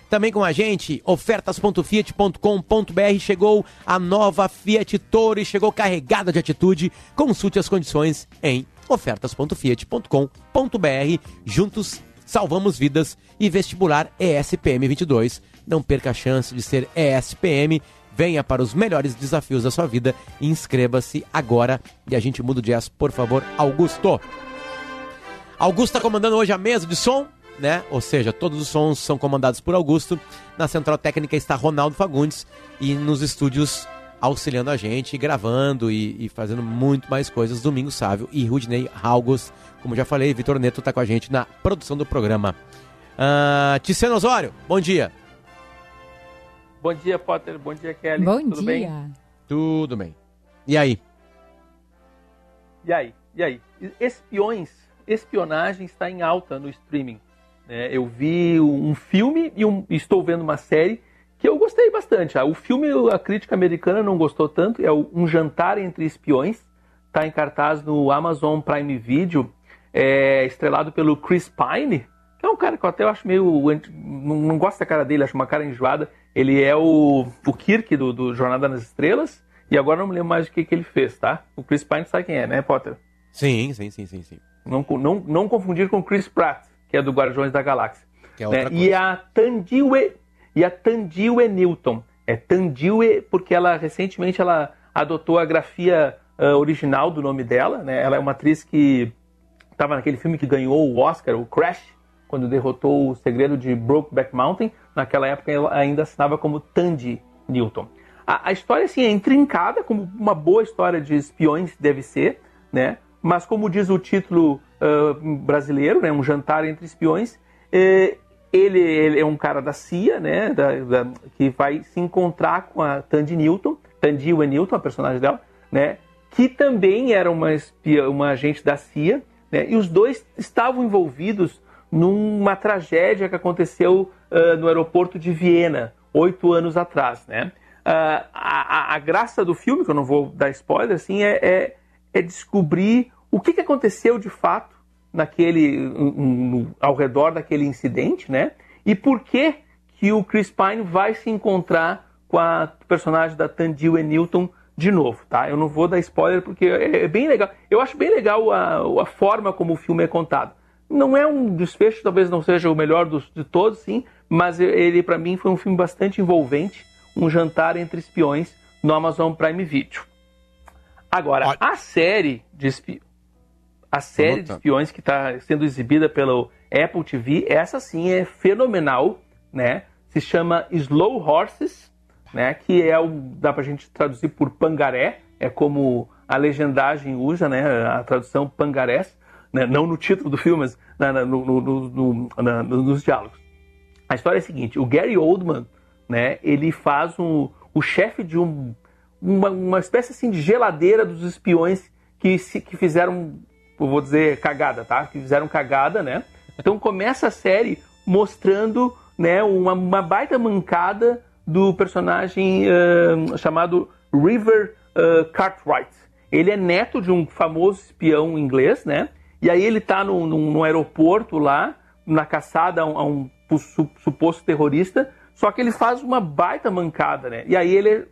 Também com a gente, ofertas.fiat.com.br chegou a nova Fiat Toro e chegou carregada de atitude. Consulte as condições em ofertas.fiat.com.br. Juntos salvamos vidas e vestibular ESPM 22. Não perca a chance de ser ESPM. Venha para os melhores desafios da sua vida e inscreva-se agora. E a gente muda o jazz, por favor, Augusto. Augusto está comandando hoje a mesa de som, né? Ou seja, todos os sons são comandados por Augusto. Na central técnica está Ronaldo Fagundes e nos estúdios auxiliando a gente, gravando e, e fazendo muito mais coisas. Domingo Sávio e Rudney August. Como já falei, Vitor Neto está com a gente na produção do programa. Uh, Ticeno Osório, bom dia.
Bom dia, Potter. Bom dia, Kelly.
Bom
Tudo
dia.
bem?
Tudo bem. E aí?
E aí? E aí? Espiões, espionagem está em alta no streaming. né? eu vi um filme e um- estou vendo uma série que eu gostei bastante. Ah, O filme, a crítica americana não gostou tanto, é Um Jantar Entre Espiões. Está em cartaz no Amazon Prime Video, é estrelado pelo Chris Pine, que é um cara que eu até acho meio. Não, gosto da cara dele, acho uma cara enjoada. Ele é o, o Kirk do, do Jornada nas Estrelas, e agora não me lembro mais o que, que ele fez, tá? O Chris Pine sabe quem é, né, Potter?
Sim, sim, sim, sim, sim.
Não, não, não confundir com Chris Pratt, que é do Guardiões da Galáxia.
Que é outra
Né? E a Tandiwe e a Tandiwe Newton. É Tandiwe porque ela recentemente ela adotou a grafia ah, original do nome dela, né? Ela é uma atriz que estava naquele filme que ganhou o Oscar, o Crash, quando derrotou o segredo de Brokeback Mountain. Naquela época ela ainda assinava como Tandy Newton. A, a história assim é intrincada, como uma boa história de espiões deve ser, né? Mas como diz o título ah, brasileiro, né? Um jantar entre espiões, eh, ele, ele é um cara da CIA, né? da- da- que vai se encontrar com a Tandy Newton, Tandy Newton, a personagem dela, né? Que também era uma, espia, uma agente da CIA, né? E os dois estavam envolvidos numa tragédia que aconteceu ah, no aeroporto de Viena, oito anos atrás, né? A, a- a graça do filme, que eu não vou dar spoiler, assim, é, é, é descobrir o que, que aconteceu de fato naquele um, ao redor daquele incidente, né? E por que que o Chris Pine vai se encontrar com a personagem da Tandy Newton de novo, tá? Eu não vou dar spoiler porque é, é bem legal. Eu acho bem legal a, a forma como o filme é contado. Não é um desfecho, talvez não seja o melhor dos, de todos, sim, mas ele para mim foi um filme bastante envolvente, um jantar entre espiões no Amazon Prime Video. Agora, a série de espiões a série de espiões que está sendo exibida pelo Apple TV, essa sim é fenomenal, né? Se chama Slow Horses, né? Que é o dá pra gente traduzir por pangaré, é como a legendagem usa, né? A tradução pangarés, né? Não no título do filme, mas na- na- no- no- no- na- nos diálogos. A história é a seguinte: o Gary Oldman, né? Ele faz um, o chefe de um, uma, uma espécie assim de geladeira dos espiões que, se, que fizeram, vou dizer cagada, tá? Que fizeram cagada, né? Então começa a série mostrando, né? Uma, uma baita mancada do personagem ah, chamado River ah, Cartwright. Ele é neto de um famoso espião inglês, né? E aí ele tá num, num- num aeroporto lá, na caçada a um, a um su- suposto terrorista, só que ele faz uma baita mancada, né? E aí ele, é-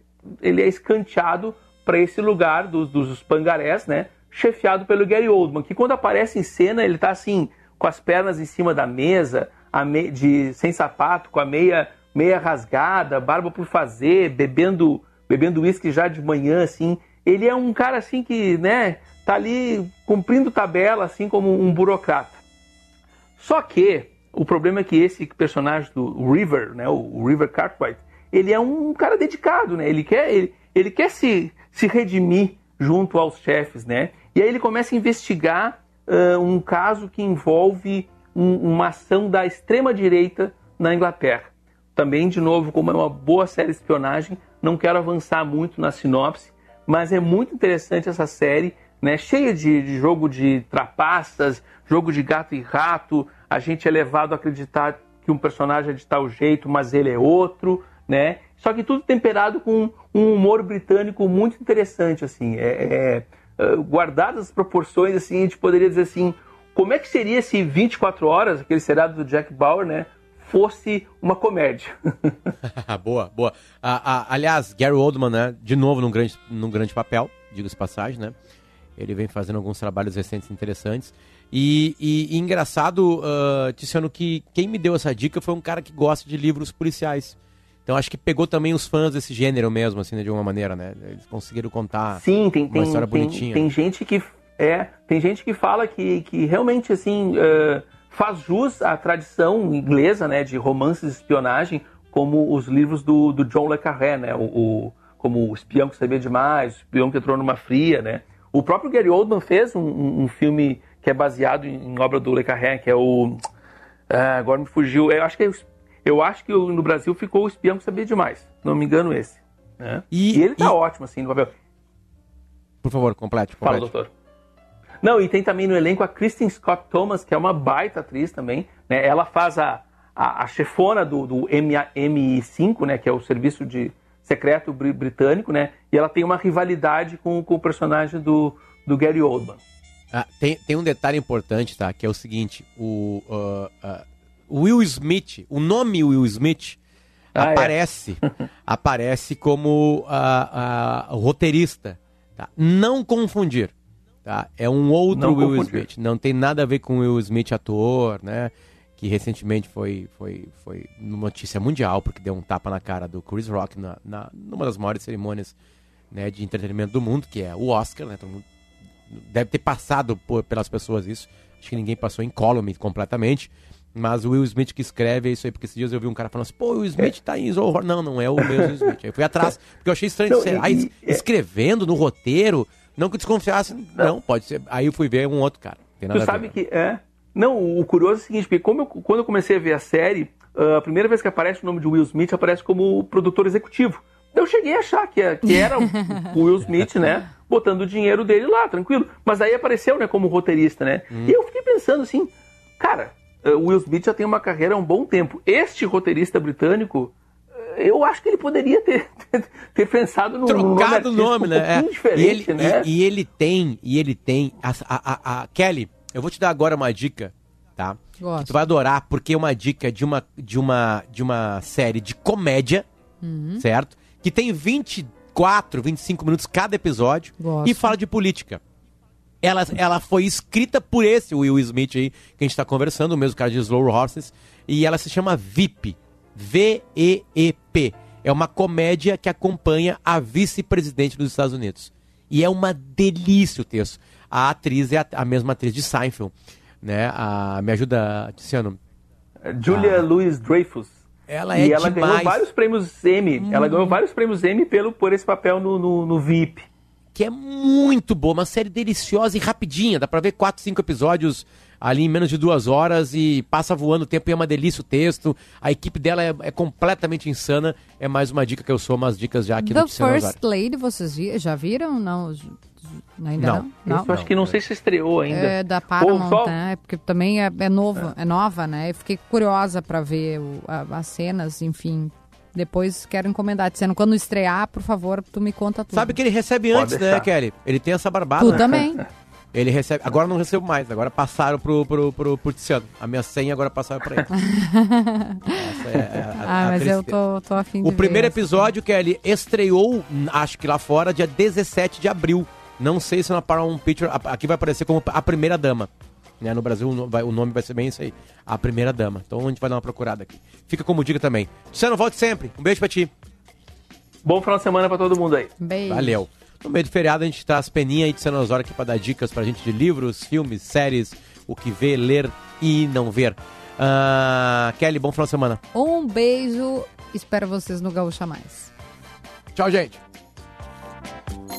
ele é escanteado para esse lugar dos, dos pangarés, né? Chefiado pelo Gary Oldman, que quando aparece em cena ele tá assim, com as pernas em cima da mesa, me- de, sem sapato, com a meia, meia rasgada, barba por fazer, bebendo bebendo uísque já de manhã, assim. Ele é um cara assim que, né, tá ali cumprindo tabela, assim como um burocrata. Só que o problema é que esse personagem do River, né, o River Cartwright, ele é um cara dedicado, né? Ele quer, ele, ele quer se, se redimir junto aos chefes, né? E aí ele começa a investigar uh, um caso que envolve um, uma ação da extrema-direita na Inglaterra. Também, de novo, como é uma boa série de espionagem, não quero avançar muito na sinopse, mas é muito interessante essa série, né? cheia de, de jogo de trapaças, jogo de gato e rato. A gente é levado a acreditar que um personagem é de tal jeito, mas ele é outro, né? Só que tudo temperado com um humor britânico muito interessante, assim. É, é, guardadas as proporções, assim, a gente poderia dizer assim, como é que seria se 24 horas, aquele seriado do Jack Bauer, né? fosse uma comédia.
boa, boa. Ah, ah, aliás, Gary Oldman, né, de novo num grande, num grande papel, diga-se passagem, né? Ele vem fazendo alguns trabalhos recentes interessantes. E, e, e engraçado, uh, Tiziano, que quem me deu essa dica foi um cara que gosta de livros policiais. Então acho que pegou também os fãs desse gênero mesmo, assim, né, de uma maneira, né? Eles conseguiram contar
Sim, tem,
uma
tem,
história
tem,
bonitinha.
Tem gente que é, tem gente que fala que, que realmente assim uh, faz jus à tradição inglesa, né, de romances de espionagem, como os livros do, do John le Carré, né, o, o, como o espião que sabia demais, o espião que entrou numa fria, né. O próprio Gary Oldman fez um, um, um filme que é baseado em, em, obra do le Carré, que é o ah, agora me fugiu, eu acho que é, eu acho que no Brasil ficou o espião que sabia demais, não me engano esse. Né? E, e, ele tá e... ótimo assim no papel.
Por favor, complete, complete.
Fala, doutor. Não, e tem também no elenco a Kristen Scott Thomas, que é uma baita atriz também. Né? Ela faz a, a, a chefona do, do MI5, né? que é o serviço de secreto britânico, né? E ela tem uma rivalidade com, com o personagem do, do Gary Oldman.
Ah, tem, tem um detalhe importante, tá? Que é o seguinte: o uh, uh, Will Smith, o nome Will Smith ah, aparece, é. aparece como uh, roteirista. Tá? Não confundir. Tá? É um outro não Will confundir. Smith. Não tem nada a ver com o Will Smith ator, né? Que recentemente foi, foi, foi notícia mundial, porque deu um tapa na cara do Chris Rock na, na, numa das maiores cerimônias né, de entretenimento do mundo, que é o Oscar, né? Deve ter passado por, pelas pessoas isso. Acho que ninguém passou em column completamente. Mas o Will Smith que escreve é isso aí, porque esses dias eu vi um cara falando assim, pô, o Will Smith tá em Horror. Não, não é o mesmo Will Smith. Aí eu fui atrás, porque eu achei estranho. Não, ser, e, escrevendo no roteiro, não que desconfiasse, não. não, pode ser. Aí eu fui ver um outro cara.
Tu sabe que é. Não, o curioso é o seguinte, porque como eu, quando eu comecei a ver a série, a primeira vez que aparece o nome de Will Smith aparece como produtor executivo. Eu cheguei a achar que, é, que era o Will Smith, né? Botando o dinheiro dele lá, tranquilo. Mas aí apareceu, né, como roteirista, né? Hum. E eu fiquei pensando assim, cara, o Will Smith já tem uma carreira há um bom tempo. Este roteirista britânico, eu acho que ele poderia ter, ter pensado no
Trocado
nome,
nome né?
Um é. diferente,
e ele,
né?
E, e, ele tem, e ele tem. A, a, a, a, Kelly, eu vou te dar agora uma dica, tá?
Gosto.
Que tu vai adorar, porque é uma dica de uma, de uma, de uma série de comédia,
uhum.
certo? Que tem 24, 25 minutos cada episódio
Gosto.
e fala de política. Ela, ela foi escrita por esse Will Smith aí, que a gente tá conversando, o mesmo cara de Slow Horses, e ela se chama VIP. V-E-E-P. É uma comédia que acompanha a vice-presidente dos Estados Unidos. E é uma delícia o texto. A atriz é a, a mesma atriz de Seinfeld. Né? A, me ajuda, Tiziano.
Julia ah. Louis Dreyfus.
Ela é
e ela
demais.
ganhou vários prêmios Emmy. Hum. Ela ganhou vários prêmios Emmy pelo, por esse papel no, no, no VIP.
Que é muito boa, uma série deliciosa e rapidinha. Dá pra ver quatro, cinco episódios ali em menos de duas horas e passa voando o tempo e é uma delícia o texto. A equipe dela é, é completamente insana. É mais uma dica que eu sou, umas dicas já aqui
The
no
First Lady, vocês vi, já viram? Não, ainda não?
Não, não? acho que não sei se estreou ainda.
É da Paramount, só... né? Porque também é, é novo, é. é. nova, né? Eu fiquei curiosa para ver o, a, as cenas, enfim. Depois quero encomendar, dizendo quando estrear, por favor, tu me conta tudo.
Sabe que ele recebe Pode antes, né, deixar. né, Kelly? Ele tem essa barbada.
Tu
né?
também.
Ele recebe. Agora não recebo mais, agora passaram pro, pro, pro, pro Tiziano. A minha senha agora passaram pra ele.
Essa é, é a, ah, a mas eu tô, tô afim de
O primeiro episódio, ele estreou, acho que lá fora, dia 17 de abril. Não sei se na Paramount Picture. Aqui vai aparecer como a primeira dama. Né? No Brasil o nome vai ser bem isso aí. A primeira dama. Então a gente vai dar uma procurada aqui. Fica como dica também. Tiziano, volte sempre. Um beijo pra ti.
Bom final de semana pra todo mundo aí.
Beijo.
Valeu. No meio do feriado a gente traz peninha aí de Cenosório aqui para dar dicas pra gente de livros, filmes, séries, o que ver, ler e não ver. Uh, Kelly, bom final de semana.
Um beijo, espero vocês no Gaúcha Mais.
Tchau, gente.